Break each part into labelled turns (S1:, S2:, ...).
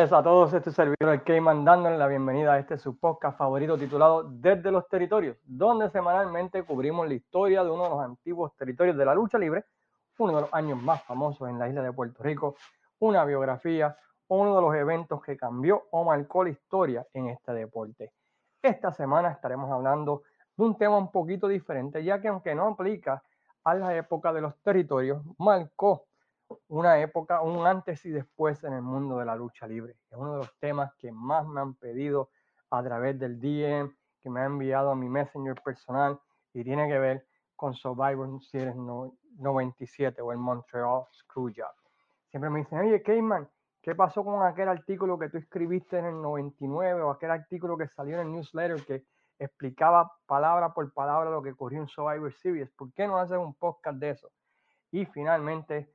S1: A todos, este servidor el Cayman dándole la bienvenida a este su podcast favorito titulado Desde los Territorios, donde semanalmente cubrimos la historia de uno de los antiguos territorios de la lucha libre, uno de los años más famosos en la isla de Puerto Rico, una biografía, uno de los eventos que cambió o marcó la historia en este deporte. Esta semana estaremos hablando de un tema un poquito diferente, ya que aunque no aplica a la época de los territorios, marcó una época, un antes y después en el mundo de la lucha libre. Es uno de los temas que más me han pedido a través del DM, que me ha enviado a mi Messenger personal y tiene que ver con Survivor Series 97 o el Montreal Screwjob. Siempre me dicen, oye, Cayman, ¿qué pasó con aquel artículo que tú escribiste en el 99 o aquel artículo que salió en el newsletter que explicaba palabra por palabra lo que ocurrió en Survivor Series? ¿Por qué no haces un podcast de eso? Y finalmente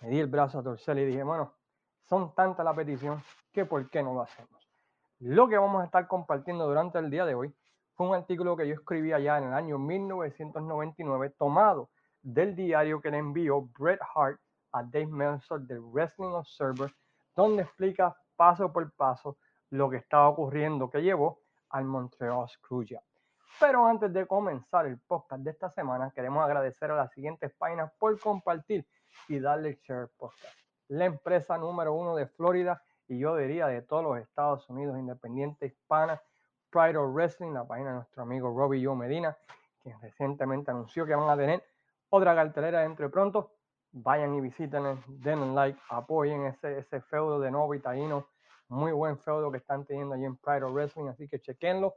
S1: me di el brazo a torcer y dije, bueno, son tantas la petición que por qué no lo hacemos. Lo que vamos a estar compartiendo durante el día de hoy fue un artículo que yo escribí allá en el año 1999, tomado del diario que le envió Bret Hart a Dave Meltzer del Wrestling Observer, donde explica paso por paso lo que estaba ocurriendo que llevó al Montreal Screwjob. Pero antes de comenzar el podcast de esta semana, queremos agradecer a las siguientes páginas por compartir y darle share podcast. La empresa número uno de Florida y yo diría de todos los Estados Unidos independiente hispana, Pride of Wrestling, la página de nuestro amigo Robbie Joe Medina, quien recientemente anunció que van a tener otra cartelera dentro de pronto. Vayan y visiten, den like, apoyen ese, ese feudo de Novo Taíno, muy buen feudo que están teniendo allí en Pride of Wrestling, así que chequenlo.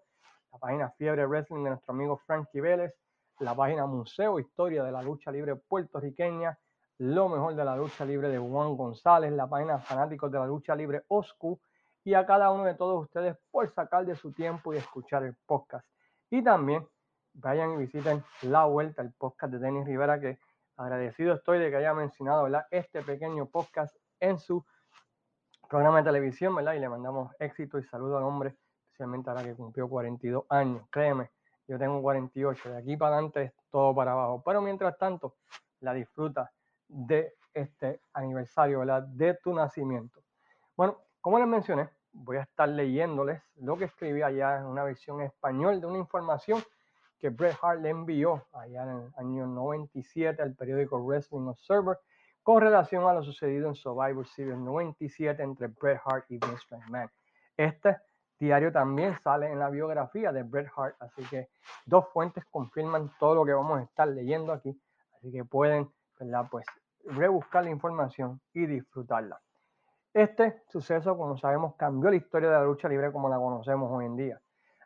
S1: La página Fiebre Wrestling de nuestro amigo Frankie Vélez, la página Museo Historia de la Lucha Libre Puertorriqueña, lo mejor de la lucha libre de Juan González, la página Fanáticos de la Lucha Libre OSCU y a cada uno de todos ustedes por sacar de su tiempo y escuchar el podcast. Y también vayan y visiten La Vuelta, el podcast de Denis Rivera, que agradecido estoy de que haya mencionado este pequeño podcast en su programa de televisión, ¿verdad? Y le mandamos éxito y saludo al hombre, especialmente ahora que cumplió 42 años. Créeme, yo tengo 48, de aquí para adelante es todo para abajo. Pero mientras tanto, la disfruta de este aniversario, ¿verdad? De tu nacimiento. Bueno, como les mencioné, voy a estar leyéndoles lo que escribí allá en una versión español de una información que Bret Hart le envió allá en el año 97 al periódico Wrestling Observer con relación a lo sucedido en Survivor Series 97 entre Bret Hart y Vince McMahon. Este diario también sale en la biografía de Bret Hart, así que dos fuentes confirman todo lo que vamos a estar leyendo aquí, así que pueden, ¿verdad? Pues rebuscar la información y disfrutarla. Este suceso, como sabemos, cambió la historia de la lucha libre como la conocemos hoy en día.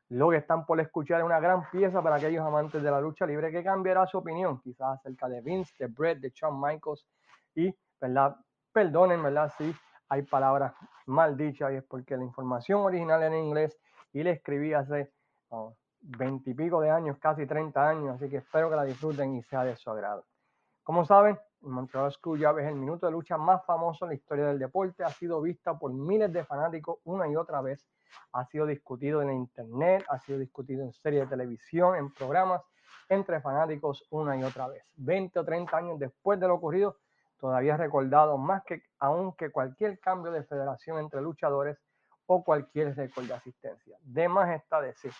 S1: Lo que están por escuchar es una gran pieza para aquellos amantes de la lucha libre que cambiará su opinión, quizás acerca de Vince, de Brett, de Shawn Michaels y, ¿verdad? Perdonen, ¿verdad? Si hay palabras mal dichas y es porque la información original era en inglés y la escribí hace veintipico de años, casi 30 años, así que espero que la disfruten y sea de su agrado. Como saben, Montreal Screwjob es el minuto de lucha más famoso en la historia del deporte. Ha sido vista por miles de fanáticos una y otra vez. Ha sido discutido en internet, ha sido discutido en series de televisión, en programas entre fanáticos una y otra vez. 20 o 30 años después de lo ocurrido, todavía es recordado más que aún que cualquier cambio de federación entre luchadores o cualquier récord de asistencia. De más está decir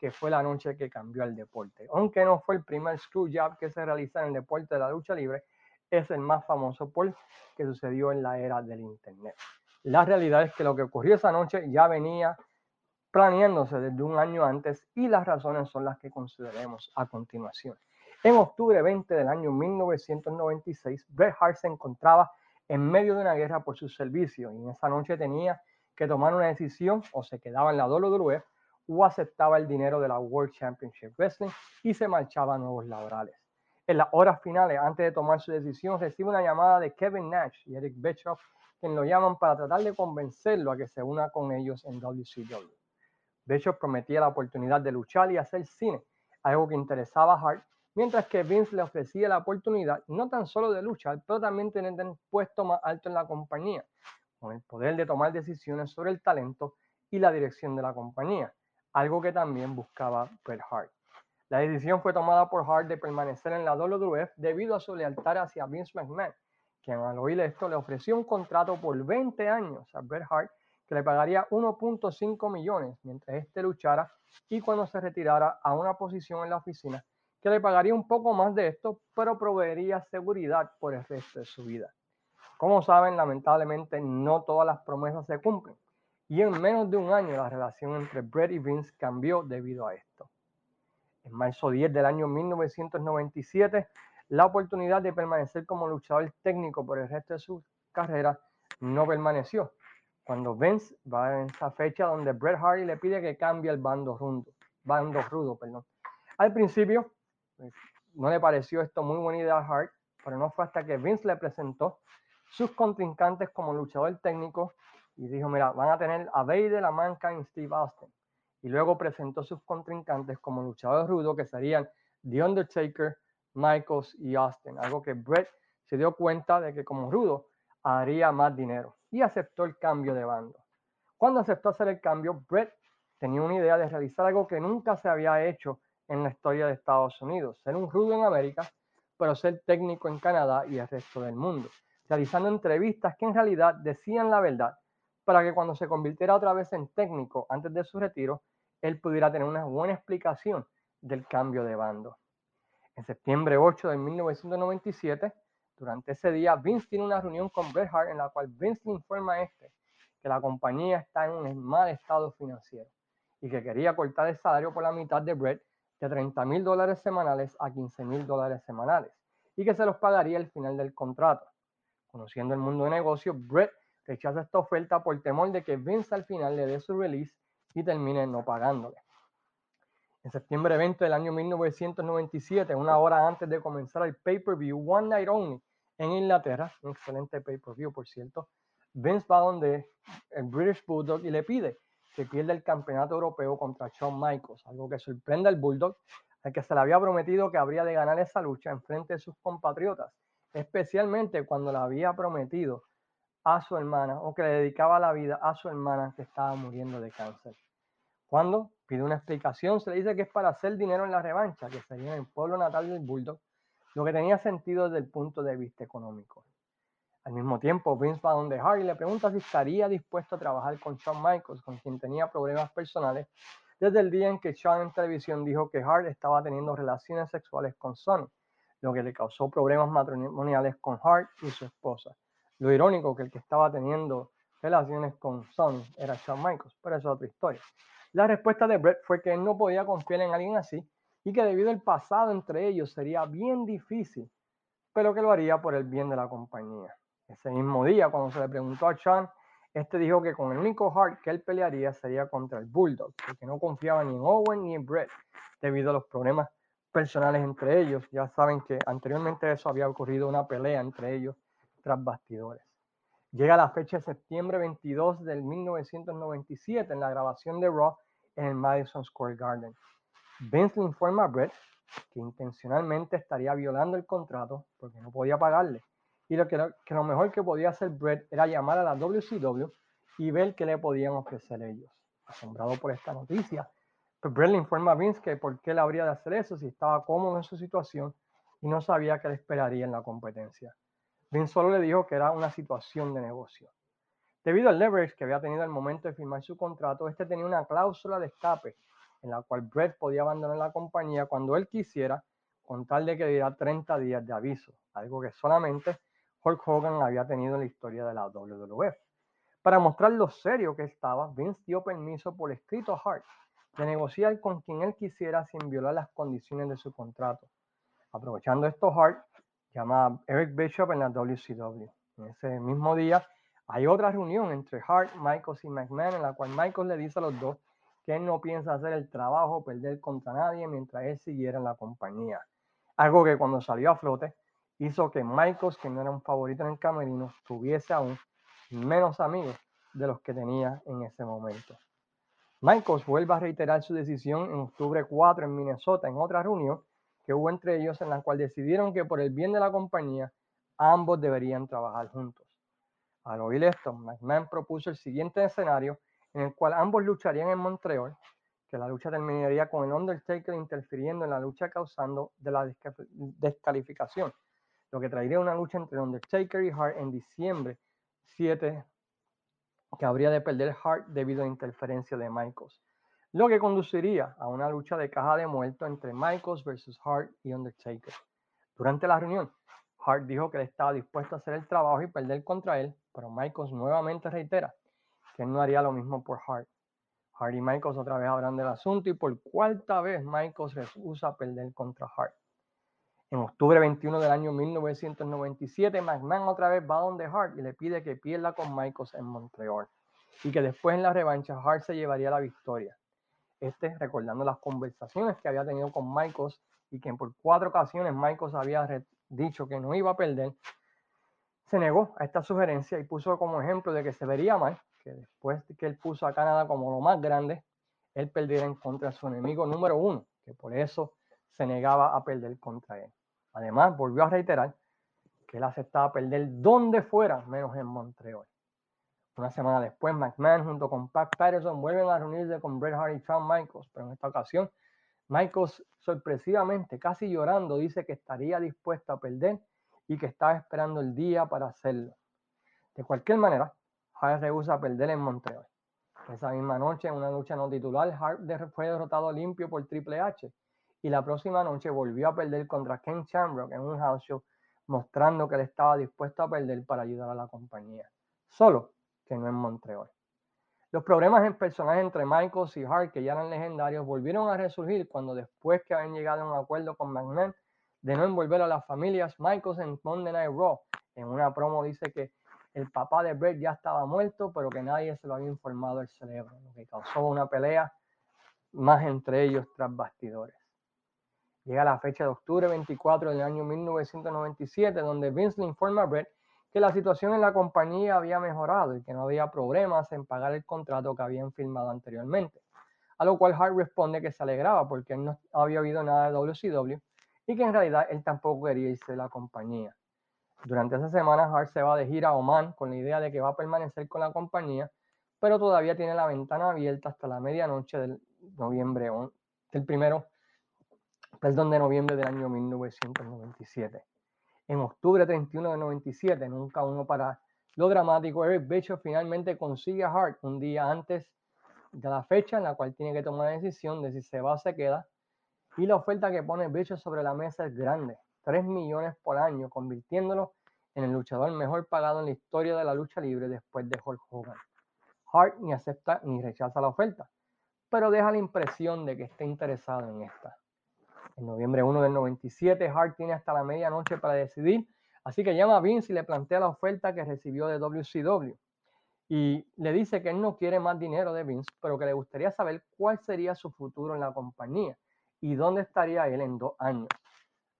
S1: que fue la noche que cambió el deporte. Aunque no fue el primer screw job que se realiza en el deporte de la lucha libre, es el más famoso por que sucedió en la era del Internet. La realidad es que lo que ocurrió esa noche ya venía planeándose desde un año antes y las razones son las que consideremos a continuación. En octubre 20 del año 1996, Bret Hart se encontraba en medio de una guerra por su servicio y en esa noche tenía que tomar una decisión o se quedaba en la WWE o aceptaba el dinero de la World Championship Wrestling y se marchaba a nuevos laborales. En las horas finales, antes de tomar su decisión, recibe una llamada de Kevin Nash y Eric Bischoff, quien lo llaman para tratar de convencerlo a que se una con ellos en WCW. Bischoff prometía la oportunidad de luchar y hacer cine, algo que interesaba a Hart, mientras que Vince le ofrecía la oportunidad no tan solo de luchar, pero también tener un puesto más alto en la compañía, con el poder de tomar decisiones sobre el talento y la dirección de la compañía, algo que también buscaba Bret Hart. La decisión fue tomada por Hart de permanecer en la WWF debido a su lealtad hacia Vince McMahon, quien al oír esto le ofreció un contrato por 20 años a Bret Hart que le pagaría 1.5 millones mientras éste luchara y cuando se retirara a una posición en la oficina que le pagaría un poco más de esto, pero proveería seguridad por el resto de su vida. Como saben, lamentablemente no todas las promesas se cumplen y en menos de un año la relación entre Brett y Vince cambió debido a esto. En marzo 10 del año 1997, la oportunidad de permanecer como luchador técnico por el resto de su carrera no permaneció. Cuando Vince va en esa fecha donde Bret Hardy le pide que cambie el bando rudo, bando rudo, perdón. Al principio pues, no le pareció esto muy buena idea a Hart, pero no fue hasta que Vince le presentó sus contrincantes como luchador técnico y dijo, mira, van a tener a Vader, Manca y Steve Austin. Y luego presentó sus contrincantes como luchadores rudos que serían The Undertaker, Michaels y Austin. Algo que Brett se dio cuenta de que como rudo haría más dinero y aceptó el cambio de bando. Cuando aceptó hacer el cambio, Brett tenía una idea de realizar algo que nunca se había hecho en la historia de Estados Unidos, ser un rudo en América, pero ser técnico en Canadá y el resto del mundo, realizando entrevistas que en realidad decían la verdad para que cuando se convirtiera otra vez en técnico antes de su retiro, él pudiera tener una buena explicación del cambio de bando. En septiembre 8 de 1997, durante ese día, Vince tiene una reunión con Bret Hart en la cual Vince le informa a este que la compañía está en un mal estado financiero y que quería cortar el salario por la mitad de Bret de 30 mil dólares semanales a 15 mil dólares semanales y que se los pagaría al final del contrato. Conociendo el mundo de negocios, Brett rechaza esta oferta por temor de que Vince al final le dé su release y termine no pagándole. En septiembre 20 del año 1997, una hora antes de comenzar el pay-per-view One Night Only en Inglaterra, un excelente pay-per-view por cierto, Vince va donde el British Bulldog y le pide que pierde el campeonato europeo contra Shawn Michaels, algo que sorprende al Bulldog, al que se le había prometido que habría de ganar esa lucha en frente de sus compatriotas, especialmente cuando le había prometido a su hermana o que le dedicaba la vida a su hermana que estaba muriendo de cáncer. Cuando pide una explicación, se le dice que es para hacer dinero en la revancha, que sería en el pueblo natal del Bulldog, lo que tenía sentido desde el punto de vista económico. Al mismo tiempo, Vince va donde Hardy le pregunta si estaría dispuesto a trabajar con Shawn Michaels, con quien tenía problemas personales, desde el día en que Shawn en televisión dijo que Hart estaba teniendo relaciones sexuales con Sonny, lo que le causó problemas matrimoniales con Hart y su esposa. Lo irónico que el que estaba teniendo relaciones con Sonny era Shawn Michaels, pero eso es otra historia. La respuesta de Brett fue que él no podía confiar en alguien así y que debido al pasado entre ellos sería bien difícil, pero que lo haría por el bien de la compañía. Ese mismo día, cuando se le preguntó a Chan, este dijo que con el único hard que él pelearía sería contra el Bulldog, porque no confiaba ni en Owen ni en Brett debido a los problemas personales entre ellos. Ya saben que anteriormente eso había ocurrido una pelea entre ellos tras bastidores. Llega la fecha de septiembre 22 del 1997 en la grabación de Raw en el Madison Square Garden. Vince le informa a Brett que intencionalmente estaría violando el contrato porque no podía pagarle y lo que, lo mejor que podía hacer Brett era llamar a la WCW y ver qué le podían ofrecer ellos. Asombrado por esta noticia, pues Brett le informa a Vince que por qué le habría de hacer eso si estaba cómodo en su situación y no sabía qué le esperaría en la competencia. Vince solo le dijo que era una situación de negocio. Debido al leverage que había tenido al momento de firmar su contrato, este tenía una cláusula de escape en la cual Brett podía abandonar la compañía cuando él quisiera, con tal de que diera 30 días de aviso, algo que solamente Hulk Hogan había tenido en la historia de la WWF. Para mostrar lo serio que estaba, Vince dio permiso por escrito a Hart de negociar con quien él quisiera sin violar las condiciones de su contrato. Aprovechando esto, Hart llama a Eric Bishop en la WCW. En ese mismo día hay otra reunión entre Hart, Michaels y McMahon en la cual Michaels le dice a los dos que él no piensa hacer el trabajo, perder contra nadie mientras él siguiera en la compañía. Algo que cuando salió a flote hizo que Michaels, que no era un favorito en el camerino, tuviese aún menos amigos de los que tenía en ese momento. Michaels vuelve a reiterar su decisión en octubre 4 en Minnesota en otra reunión que hubo entre ellos en la cual decidieron que por el bien de la compañía ambos deberían trabajar juntos. Al oír esto, McMahon propuso el siguiente escenario en el cual ambos lucharían en Montreal, que la lucha terminaría con el Undertaker interfiriendo en la lucha causando de la descalificación lo que traería una lucha entre Undertaker y Hart en diciembre 7 que habría de perder Hart debido a interferencia de Michaels, lo que conduciría a una lucha de caja de muerto entre Michaels versus Hart y Undertaker. Durante la reunión, Hart dijo que él estaba dispuesto a hacer el trabajo y perder contra él, pero Michaels nuevamente reitera que no haría lo mismo por Hart. Hart y Michaels otra vez hablan del asunto y por cuarta vez Michaels rehusa perder contra Hart. En octubre 21 del año 1997, McMahon otra vez va donde Hart y le pide que pierda con Michaels en Montreal y que después en la revancha Hart se llevaría la victoria. Este recordando las conversaciones que había tenido con Michaels y que por cuatro ocasiones Michaels había dicho que no iba a perder, se negó a esta sugerencia y puso como ejemplo de que se vería mal que después de que él puso a Canadá como lo más grande, él perdiera en contra de su enemigo número uno, que por eso se negaba a perder contra él. Además, volvió a reiterar que él aceptaba perder donde fuera, menos en Montreal. Una semana después, McMahon junto con Pat Patterson vuelven a reunirse con Bret Hart y Shawn Michaels, pero en esta ocasión, Michaels sorpresivamente, casi llorando, dice que estaría dispuesto a perder y que estaba esperando el día para hacerlo. De cualquier manera, Hart rehúsa perder en Montreal. Esa misma noche, en una lucha no titular, Hart fue derrotado limpio por Triple H y la próxima noche volvió a perder contra Ken Shamrock en un house show, mostrando que él estaba dispuesto a perder para ayudar a la compañía, solo que no en Montreal. Los problemas en personaje entre Michaels y Hart, que ya eran legendarios, volvieron a resurgir cuando después que habían llegado a un acuerdo con McMahon de no envolver a las familias, Michaels en Monday Night Raw, en una promo dice que el papá de Bret ya estaba muerto, pero que nadie se lo había informado al cerebro, lo que causó una pelea más entre ellos tras bastidores. Llega la fecha de octubre 24 del año 1997, donde Vince le informa a Brett que la situación en la compañía había mejorado y que no había problemas en pagar el contrato que habían firmado anteriormente. A lo cual Hart responde que se alegraba porque no había oído nada de WCW y que en realidad él tampoco quería irse de la compañía. Durante esa semana, Hart se va de gira a Oman con la idea de que va a permanecer con la compañía, pero todavía tiene la ventana abierta hasta la medianoche del noviembre, del primero perdón, de noviembre del año 1997. En octubre 31 de 97, nunca uno para lo dramático, Eric Bischoff finalmente consigue a Hart un día antes de la fecha en la cual tiene que tomar la decisión de si se va o se queda. Y la oferta que pone Bischoff sobre la mesa es grande, 3 millones por año, convirtiéndolo en el luchador mejor pagado en la historia de la lucha libre después de Hulk Hogan. Hart ni acepta ni rechaza la oferta, pero deja la impresión de que está interesado en esta. En noviembre 1 del 97, Hart tiene hasta la medianoche para decidir, así que llama a Vince y le plantea la oferta que recibió de WCW. Y le dice que él no quiere más dinero de Vince, pero que le gustaría saber cuál sería su futuro en la compañía y dónde estaría él en dos años.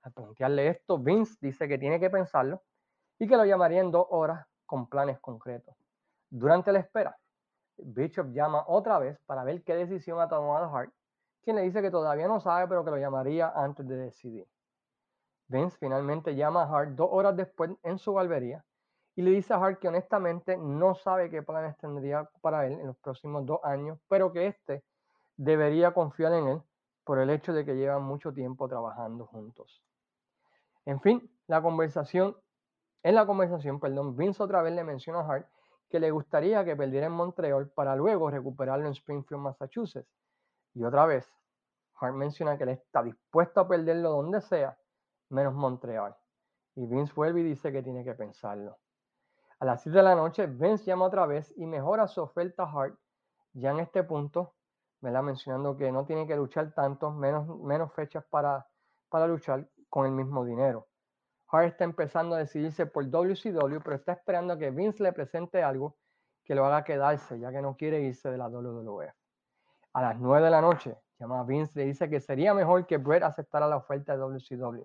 S1: Al plantearle esto, Vince dice que tiene que pensarlo y que lo llamaría en dos horas con planes concretos. Durante la espera, Bishop llama otra vez para ver qué decisión ha tomado Hart quien le dice que todavía no sabe, pero que lo llamaría antes de decidir. Vince finalmente llama a Hart dos horas después en su barbería y le dice a Hart que honestamente no sabe qué planes tendría para él en los próximos dos años, pero que éste debería confiar en él por el hecho de que llevan mucho tiempo trabajando juntos. En fin, la conversación, en la conversación, perdón, Vince otra vez le menciona a Hart que le gustaría que perdiera en Montreal para luego recuperarlo en Springfield, Massachusetts. Y otra vez, Hart menciona que él está dispuesto a perderlo donde sea, menos Montreal. Y Vince vuelve y dice que tiene que pensarlo. A las 7 de la noche, Vince llama otra vez y mejora su oferta a Hart. Ya en este punto, ¿verdad? mencionando que no tiene que luchar tanto, menos, menos fechas para, para luchar con el mismo dinero. Hart está empezando a decidirse por WCW, pero está esperando a que Vince le presente algo que lo haga quedarse, ya que no quiere irse de la WWF. A las 9 de la noche, llama a Vince le dice que sería mejor que Brett aceptara la oferta de WCW.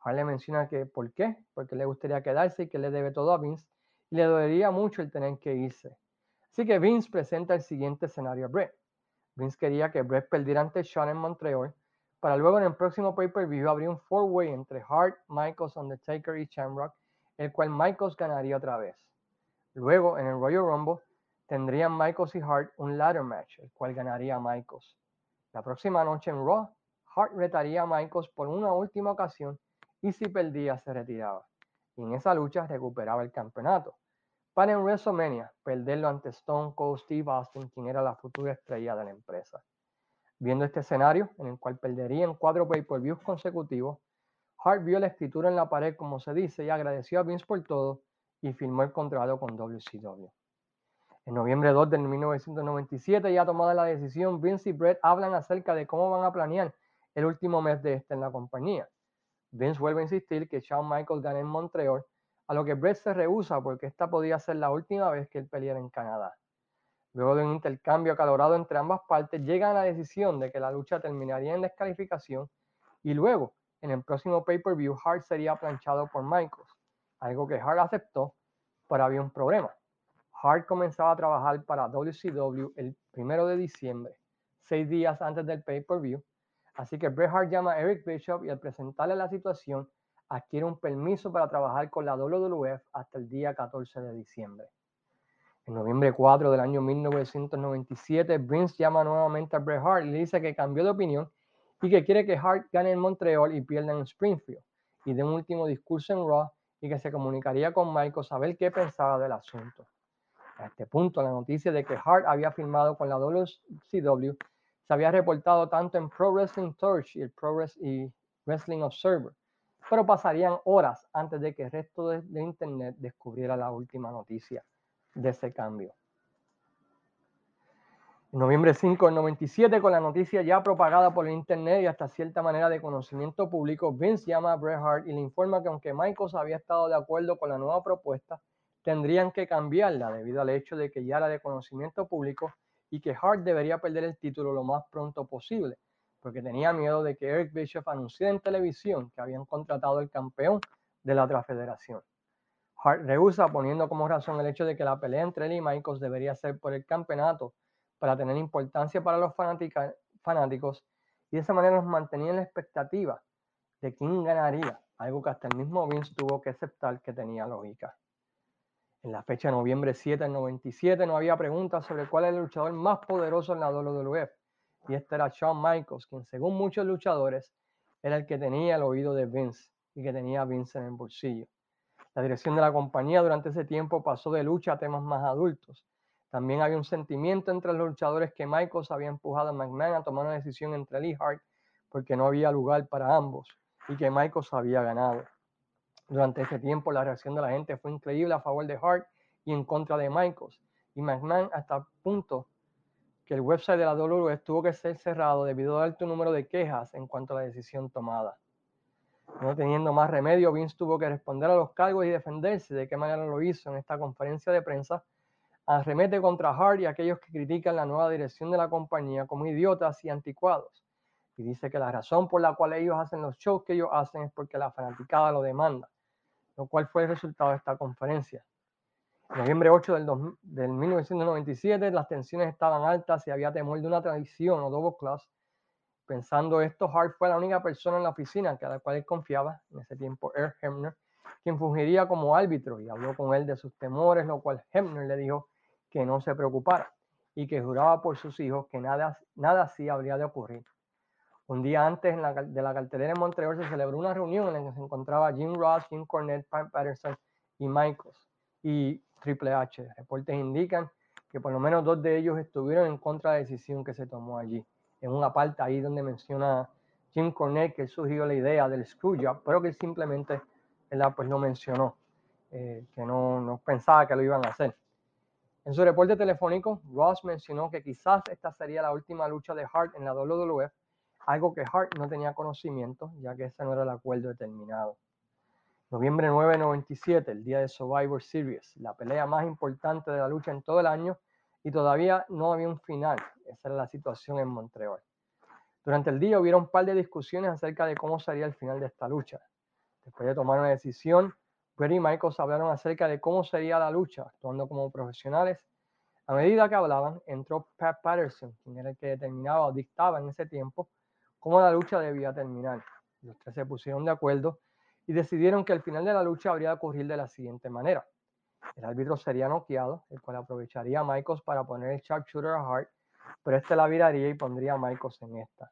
S1: Harley menciona que, ¿por qué? Porque le gustaría quedarse y que le debe todo a Vince y le dolería mucho el tener que irse. Así que Vince presenta el siguiente escenario a Brett. Vince quería que Brett perdiera ante Sean en Montreal para luego en el próximo pay-per-view abrir un four-way entre Hart, Michaels, Undertaker y Shamrock, el cual Michaels ganaría otra vez. Luego, en el Royal Rumble, tendrían Michaels y Hart un ladder match, el cual ganaría Michaels. La próxima noche en Raw, Hart retaría a Michaels por una última ocasión y si perdía se retiraba. Y en esa lucha recuperaba el campeonato. Para en WrestleMania perderlo ante Stone Cold Steve Austin, quien era la futura estrella de la empresa. Viendo este escenario, en el cual perdería en cuatro pay-per-views consecutivos, Hart vio la escritura en la pared, como se dice, y agradeció a Vince por todo y firmó el contrato con WCW. En noviembre 2 de 1997, ya tomada la decisión, Vince y Brett hablan acerca de cómo van a planear el último mes de este en la compañía. Vince vuelve a insistir que Shawn Michaels gane en Montreal a lo que Brett se rehúsa porque esta podía ser la última vez que él peleara en Canadá. Luego de un intercambio acalorado entre ambas partes, llegan a la decisión de que la lucha terminaría en descalificación y luego, en el próximo pay-per-view, Hart sería planchado por Michaels, algo que Hart aceptó, pero había un problema. Hart comenzaba a trabajar para WCW el primero de diciembre, seis días antes del pay-per-view, así que Bret Hart llama a Eric Bishop y al presentarle la situación, adquiere un permiso para trabajar con la WWF hasta el día 14 de diciembre. En noviembre 4 del año 1997, Vince llama nuevamente a Bret Hart y le dice que cambió de opinión y que quiere que Hart gane en Montreal y pierda en Springfield y dé un último discurso en Raw y que se comunicaría con Michael a ver qué pensaba del asunto. A este punto, la noticia de que Hart había firmado con la WCW se había reportado tanto en Pro Wrestling Torch y el Pro Wrestling Observer, pero pasarían horas antes de que el resto de, Internet descubriera la última noticia de ese cambio. En noviembre 5 del 97, con la noticia ya propagada por Internet y hasta cierta manera de conocimiento público, Vince llama a Bret Hart y le informa que aunque Michaels había estado de acuerdo con la nueva propuesta, tendrían que cambiarla debido al hecho de que ya era de conocimiento público y que Hart debería perder el título lo más pronto posible, porque tenía miedo de que Eric Bischoff anunciara en televisión que habían contratado el campeón de la otra federación. Hart rehúsa poniendo como razón el hecho de que la pelea entre él y Michaels debería ser por el campeonato para tener importancia para los fanáticos y de esa manera nos mantenía en la expectativa de quién ganaría, algo que hasta el mismo Vince tuvo que aceptar que tenía lógica. En la fecha de noviembre 7 del 97 no había preguntas sobre cuál era el luchador más poderoso en la WWF y este era Shawn Michaels, quien según muchos luchadores era el que tenía el oído de Vince y que tenía Vince en el bolsillo. La dirección de la compañía durante ese tiempo pasó de lucha a temas más adultos. También había un sentimiento entre los luchadores que Michaels había empujado a McMahon a tomar una decisión entre Lee Hart porque no había lugar para ambos y que Michaels había ganado. Durante ese tiempo la reacción de la gente fue increíble a favor de Hart y en contra de Michaels y McMahon hasta punto que el website de la WWE tuvo que ser cerrado debido al alto número de quejas en cuanto a la decisión tomada. No teniendo más remedio, Vince tuvo que responder a los cargos y defenderse. ¿De qué manera lo hizo en esta conferencia de prensa? Arremete contra Hart y aquellos que critican la nueva dirección de la compañía como idiotas y anticuados. Y dice que la razón por la cual ellos hacen los shows que ellos hacen es porque la fanaticada lo demanda, lo cual fue el resultado de esta conferencia. Noviembre 8 del, del 1997, las tensiones estaban altas y había temor de una traición o double class Pensando esto, Hart fue la única persona en la oficina a la cual él confiaba, en ese tiempo Earl Hebner, quien fungiría como árbitro y habló con él de sus temores, lo cual Hebner le dijo que no se preocupara y que juraba por sus hijos que nada, nada así habría de ocurrir. Un día antes en la, de la cartelera en Montreal se celebró una reunión en la que se encontraba Jim Ross, Jim Cornette, Pat Patterson y Michaels y Triple H. Reportes indican que por lo menos dos de ellos estuvieron en contra de la decisión que se tomó allí en una parte ahí donde menciona Jim Cornette que surgió la idea del Screwjob, pero que simplemente pues no mencionó, eh, que no, no pensaba que lo iban a hacer. En su reporte telefónico, Ross mencionó que quizás esta sería la última lucha de Hart en la WWF, algo que Hart no tenía conocimiento, ya que ese no era el acuerdo determinado. Noviembre 9 de 97, el día de Survivor Series, la pelea más importante de la lucha en todo el año, y todavía no había un final. Esa era la situación en Montreal. Durante el día hubieron un par de discusiones acerca de cómo sería el final de esta lucha. Después de tomar una decisión, Brady y Michaels hablaron acerca de cómo sería la lucha, actuando como profesionales. A medida que hablaban, entró Pat Patterson, quien era el que determinaba o dictaba en ese tiempo cómo la lucha debía terminar. Los tres se pusieron de acuerdo y decidieron que el final de la lucha habría de ocurrir de la siguiente manera. El árbitro sería noqueado, el cual aprovecharía a Michaels para poner el sharpshooter a Hart, pero este la viraría y pondría a Michaels en esta.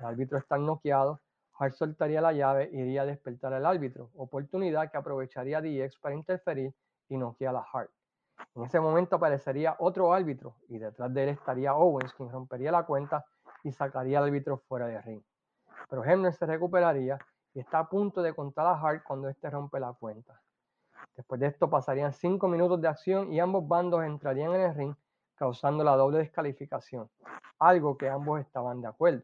S1: El árbitro está noqueado, Hart soltaría la llave y iría a despertar al árbitro, oportunidad que aprovecharía DX para interferir y noquear a Hart. En ese momento aparecería otro árbitro y detrás de él estaría Owens, quien rompería la cuenta y sacaría al árbitro fuera de ring. Pero Hebner se recuperaría y está a punto de contar a Hart cuando éste rompe la cuenta. Después de esto pasarían cinco minutos de acción y ambos bandos entrarían en el ring, causando la doble descalificación, algo que ambos estaban de acuerdo.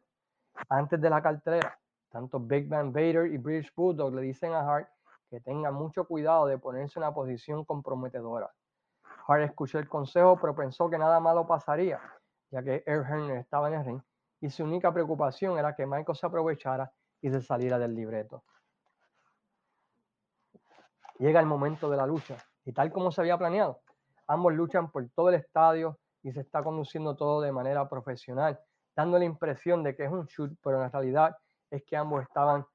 S1: Antes de la cartera, tanto Big Van Vader y British Bulldog le dicen a Hart que tenga mucho cuidado de ponerse en una posición comprometedora. Hart escuchó el consejo, pero pensó que nada malo pasaría, ya que Earl estaba en el ring y su única preocupación era que Michael se aprovechara y se saliera del libreto. Llega el momento de la lucha y tal como se había planeado, ambos luchan por todo el estadio y se está conduciendo todo de manera profesional, dando la impresión de que es un shoot, pero en realidad es que ambos estaban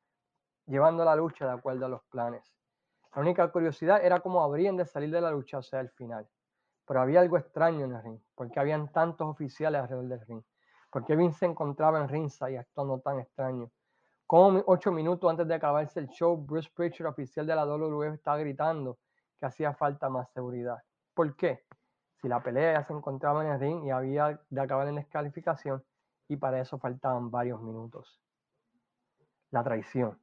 S1: llevando la lucha de acuerdo a los planes. La única curiosidad era cómo habrían de salir de la lucha hacia el final. Pero había algo extraño en el ring, porque habían tantos oficiales alrededor del ring. Porque Vince se encontraba en rinsa y actuando tan extraño. Como ocho minutos antes de acabarse el show, Bruce Pritchard, oficial de la WWE, estaba gritando que hacía falta más seguridad. ¿Por qué? Si la pelea ya se encontraba en el ring y había de acabar en descalificación, y para eso faltaban varios minutos. La traición.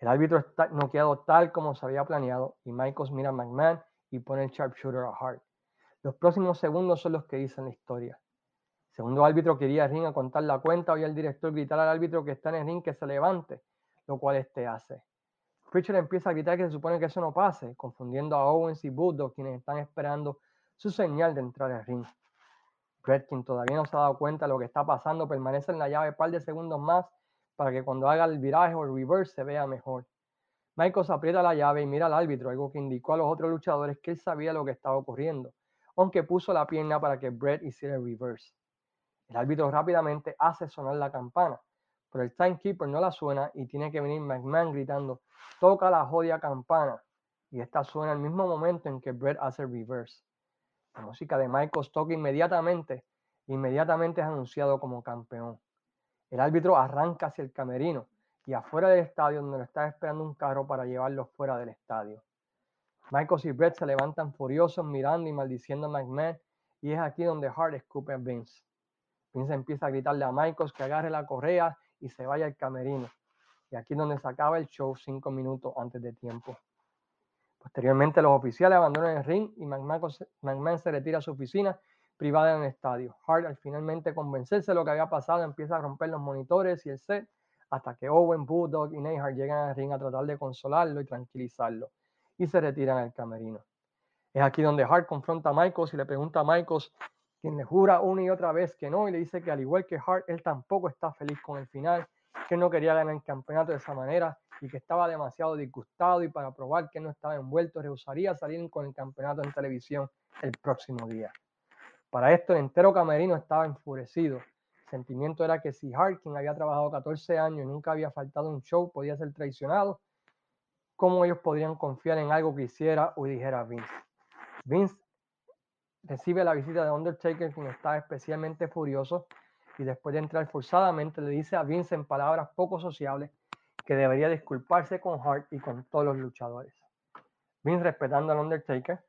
S1: El árbitro está noqueado tal como se había planeado y Michaels mira a McMahon y pone el sharpshooter a Hart. Los próximos segundos son los que dicen la historia. Segundo árbitro quería el ring a contar la cuenta, oye el director gritar al árbitro que está en el ring que se levante, lo cual este hace. Pritchard empieza a gritar que se supone que eso no pase, confundiendo a Owens y Bulldog, quienes están esperando su señal de entrar al ring. Brett, quien todavía no se ha dado cuenta de lo que está pasando, permanece en la llave un par de segundos más para que cuando haga el viraje o el reverse se vea mejor. Michaels aprieta la llave y mira al árbitro, algo que indicó a los otros luchadores que él sabía lo que estaba ocurriendo, aunque puso la pierna para que Brett hiciera el reverse. El árbitro rápidamente hace sonar la campana, pero el timekeeper no la suena y tiene que venir McMahon gritando, toca la jodia campana, y esta suena al mismo momento en que Brett hace reverse. La música de Michaels toca inmediatamente, inmediatamente es anunciado como campeón. El árbitro arranca hacia el camerino y afuera del estadio donde lo está esperando un carro para llevarlo fuera del estadio. Michaels y Brett se levantan furiosos mirando y maldiciendo a McMahon y es aquí donde Hart escupe a Vince. Vince empieza a gritarle a Michaels que agarre la correa y se vaya al camerino. Y aquí es donde se acaba el show cinco minutos antes de tiempo. Posteriormente los oficiales abandonan el ring y McMahon se retira a su oficina privada en el estadio. Hart al finalmente convencerse de lo que había pasado empieza a romper los monitores y el set hasta que Owen, Bulldog y Neyhart llegan al ring a tratar de consolarlo y tranquilizarlo y se retiran al camerino. Es aquí donde Hart confronta a Michaels y le pregunta a Michaels, quien le jura una y otra vez que no y le dice que al igual que Hart, él tampoco está feliz con el final, que no quería ganar el campeonato de esa manera y que estaba demasiado disgustado y para probar que no estaba envuelto rehusaría salir con el campeonato en televisión el próximo día. Para esto, el entero camerino estaba enfurecido. El sentimiento era que si Hart, quien había trabajado 14 años y nunca había faltado un show, podía ser traicionado, ¿cómo ellos podrían confiar en algo que hiciera o dijera Vince? Vince recibe la visita de Undertaker, quien estaba especialmente furioso, y después de entrar forzadamente le dice a Vince en palabras poco sociables que debería disculparse con Hart y con todos los luchadores. Vince, respetando al Undertaker,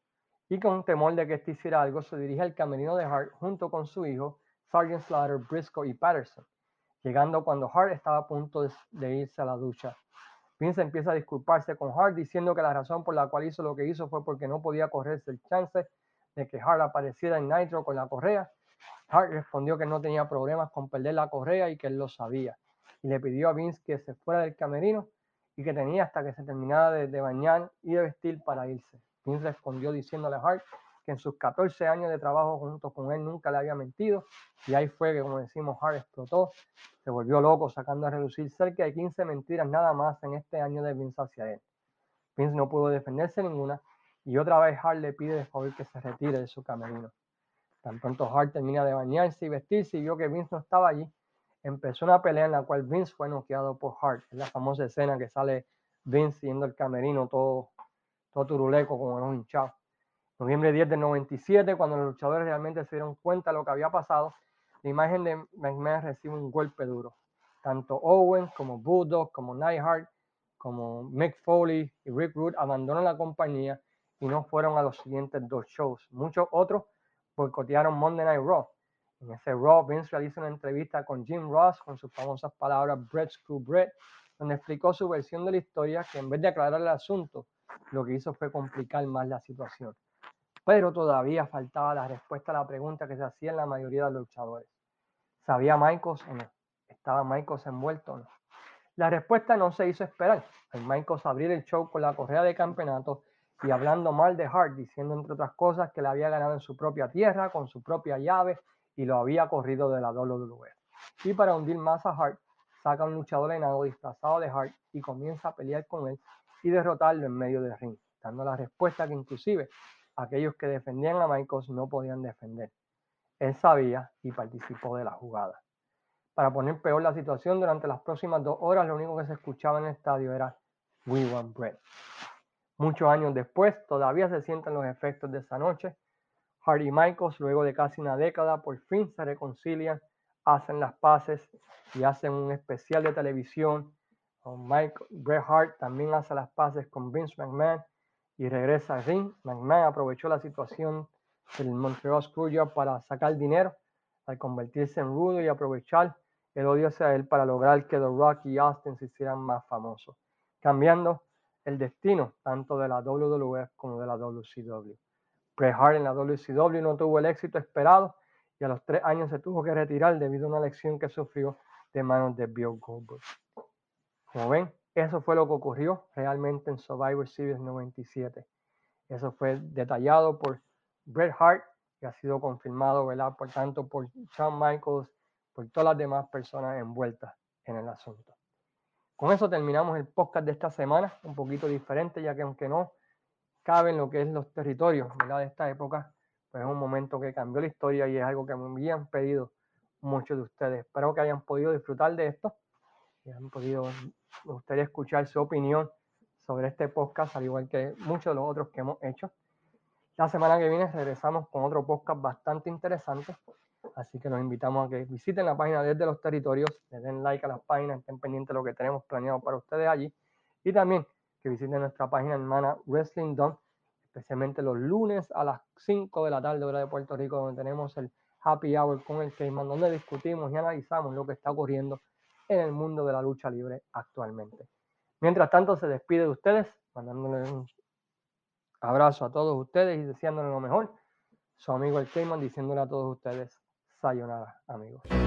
S1: y con temor de que este hiciera algo, se dirige al camerino de Hart junto con su hijo, Sergeant Slaughter, Briscoe y Patterson, llegando cuando Hart estaba a punto de, irse a la ducha. Vince empieza a disculparse con Hart diciendo que la razón por la cual hizo lo que hizo fue porque no podía correrse el chance de que Hart apareciera en Nitro con la correa. Hart respondió que no tenía problemas con perder la correa y que él lo sabía. Y le pidió a Vince que se fuera del camerino y que tenía hasta que se terminara de bañar y de vestir para irse. Vince respondió diciéndole a Hart que en sus 14 años de trabajo junto con él nunca le había mentido. Y ahí fue que, como decimos, Hart explotó, se volvió loco, sacando a reducir cerca de 15 mentiras nada más en este año de Vince hacia él. Vince no pudo defenderse ninguna y otra vez Hart le pide de favor que se retire de su camerino. Tan pronto Hart termina de bañarse y vestirse y vio que Vince no estaba allí, empezó una pelea en la cual Vince fue noqueado por Hart. Es la famosa escena que sale Vince yendo al camerino todo todo turuleco como un hinchado. Noviembre 10 del 97, cuando los luchadores realmente se dieron cuenta de lo que había pasado, la imagen de McMahon recibe un golpe duro. Tanto Owens como Bulldog, como Neidhart, como Mick Foley y Rick Root abandonan la compañía y no fueron a los siguientes dos shows. Muchos otros boicotearon Monday Night Raw. En ese Raw, Vince realiza una entrevista con Jim Ross con sus famosas palabras Brett Screw Brett, donde explicó su versión de la historia que en vez de aclarar el asunto, lo que hizo fue complicar más la situación. Pero todavía faltaba la respuesta a la pregunta que se hacía en la mayoría de los luchadores. ¿Sabía Michaels o no? ¿Estaba Michaels envuelto o no? La respuesta no se hizo esperar. Al Michaels abrir el show con la correa de campeonato y hablando mal de Hart, diciendo entre otras cosas que le había ganado en su propia tierra, con su propia llave y lo había corrido de la WWE. Y para hundir más a Hart, saca un luchador enano disfrazado de Hart y comienza a pelear con él y derrotarlo en medio del ring, dando la respuesta que inclusive aquellos que defendían a Michaels no podían defender. Él sabía y participó de la jugada. Para poner peor la situación, durante las próximas dos horas lo único que se escuchaba en el estadio era We Want Bread. Muchos años después, todavía se sienten los efectos de esa noche. Hardy y Michaels, luego de casi una década, por fin se reconcilian, hacen las paces y hacen un especial de televisión. Mike, Bret Hart también hace las paces con Vince McMahon y regresa al ring. McMahon aprovechó la situación del Montreal Screwjob para sacar dinero al convertirse en rudo y aprovechar el odio hacia él para lograr que The Rock y Austin se hicieran más famosos, cambiando el destino tanto de la WWE como de la WCW. Bret Hart en la WCW no tuvo el éxito esperado y a los tres años se tuvo que retirar debido a una lesión que sufrió de manos de Bill Goldberg. Como ven, eso fue lo que ocurrió realmente en Survivor Series 97. Eso fue detallado por Bret Hart y ha sido confirmado, ¿verdad? Por tanto, por Shawn Michaels, por todas las demás personas envueltas en el asunto. Con eso terminamos el podcast de esta semana, un poquito diferente, ya que aunque no cabe en lo que es los territorios de esta época, pues es un momento que cambió la historia y es algo que me habían pedido muchos de ustedes. Espero que hayan podido disfrutar de esto y hayan podido, me gustaría escuchar su opinión sobre este podcast, al igual que muchos de los otros que hemos hecho. La semana que viene regresamos con otro podcast bastante interesante Así que los invitamos a que visiten la página desde los territorios, le den like a las páginas, estén pendientes de lo que tenemos planeado para ustedes allí. Y también que visiten nuestra página hermana Wrestling Dome, especialmente los lunes a las 5 de la tarde, hora de Puerto Rico, donde tenemos el Happy Hour con el Cayman, donde discutimos y analizamos lo que está ocurriendo en el mundo de la lucha libre actualmente. Mientras tanto, se despide de ustedes, mandándoles un abrazo a todos ustedes y deseándoles lo mejor. Su amigo el Cayman diciéndole a todos ustedes Sayonara, amigos.